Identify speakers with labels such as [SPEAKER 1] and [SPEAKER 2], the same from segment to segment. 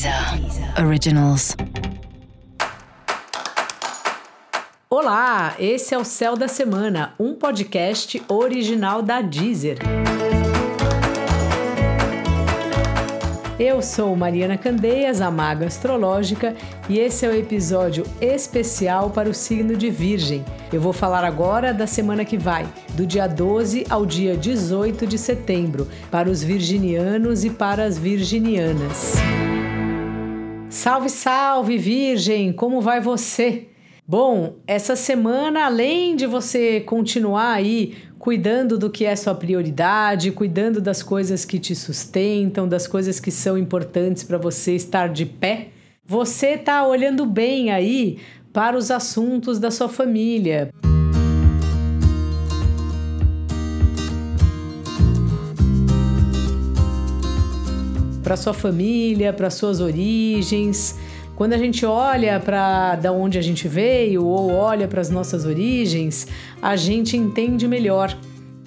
[SPEAKER 1] Deezer Originals. Olá, esse é o Céu da Semana, um podcast original da Deezer. Eu sou Mariana Candeias, a Maga Astrológica, e esse é o episódio especial para o signo de Virgem. Eu vou falar agora da semana que vai, do dia 12 ao dia 18 de setembro, para os virginianos e para as virginianas. Salve, salve, Virgem! Como vai você? Bom, essa semana, além de você continuar aí cuidando do que é sua prioridade, cuidando das coisas que te sustentam, das coisas que são importantes para você estar de pé, você está olhando bem aí para os assuntos da sua família. Para sua família, para suas origens, quando a gente olha para da onde a gente veio ou olha para as nossas origens, a gente entende melhor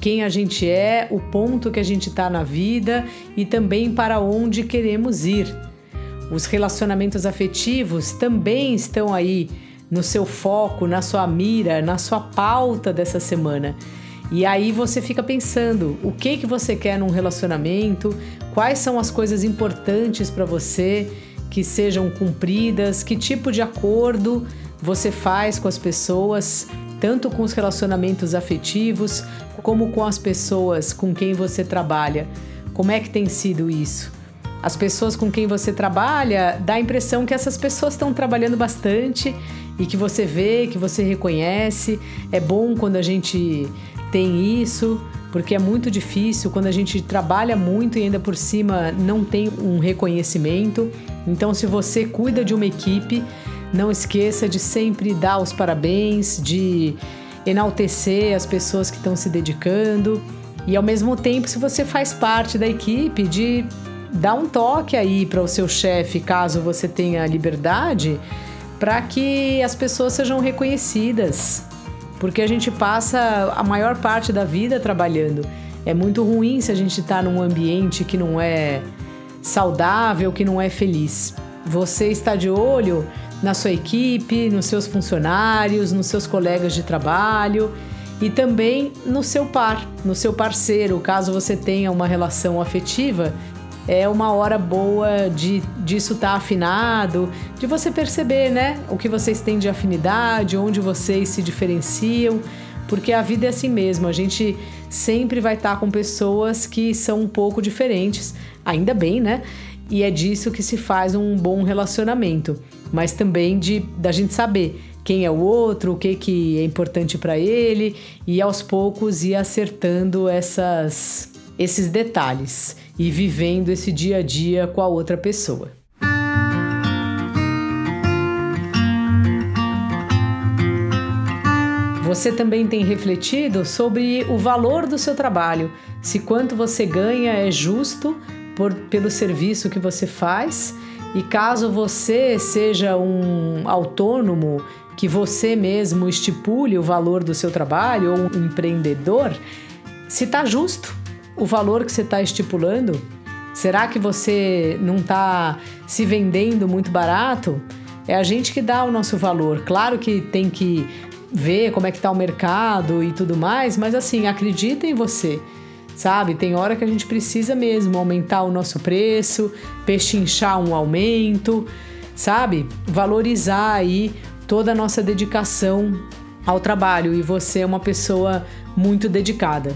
[SPEAKER 1] quem a gente é, o ponto que a gente está na vida e também para onde queremos ir. Os relacionamentos afetivos também estão aí no seu foco, na sua mira, na sua pauta dessa semana. E aí você fica pensando o que que você quer num relacionamento, quais são as coisas importantes para você que sejam cumpridas, que tipo de acordo você faz com as pessoas, tanto com os relacionamentos afetivos, como com as pessoas com quem você trabalha. Como é que tem sido isso? As pessoas com quem você trabalha, dá a impressão que essas pessoas estão trabalhando bastante e que você vê, que você reconhece. É bom quando a gente tem isso, porque é muito difícil quando a gente trabalha muito e ainda por cima não tem um reconhecimento. Então, se você cuida de uma equipe, não esqueça de sempre dar os parabéns, de enaltecer as pessoas que estão se dedicando e ao mesmo tempo, se você faz parte da equipe, de dar um toque aí para o seu chefe, caso você tenha liberdade, para que as pessoas sejam reconhecidas, porque a gente passa a maior parte da vida trabalhando. É muito ruim se a gente está num ambiente que não é saudável, que não é feliz. Você está de olho na sua equipe, nos seus funcionários, nos seus colegas de trabalho e também no seu par, no seu parceiro, caso você tenha uma relação afetiva. É uma hora boa de disso estar tá afinado, de você perceber, né, o que vocês têm de afinidade, onde vocês se diferenciam, porque a vida é assim mesmo, a gente sempre vai estar tá com pessoas que são um pouco diferentes, ainda bem, né? E é disso que se faz um bom relacionamento, mas também de da gente saber quem é o outro, o que, que é importante para ele e aos poucos ir acertando essas, esses detalhes e vivendo esse dia a dia com a outra pessoa. Você também tem refletido sobre o valor do seu trabalho, se quanto você ganha é justo por, pelo serviço que você faz e caso você seja um autônomo, que você mesmo estipule o valor do seu trabalho ou um empreendedor, se está justo o valor que você está estipulando? Será que você não está se vendendo muito barato? É a gente que dá o nosso valor. Claro que tem que ver como é que tá o mercado e tudo mais, mas assim, acredita em você. Sabe? Tem hora que a gente precisa mesmo aumentar o nosso preço, pechinchar um aumento, sabe? Valorizar aí toda a nossa dedicação ao trabalho e você é uma pessoa muito dedicada.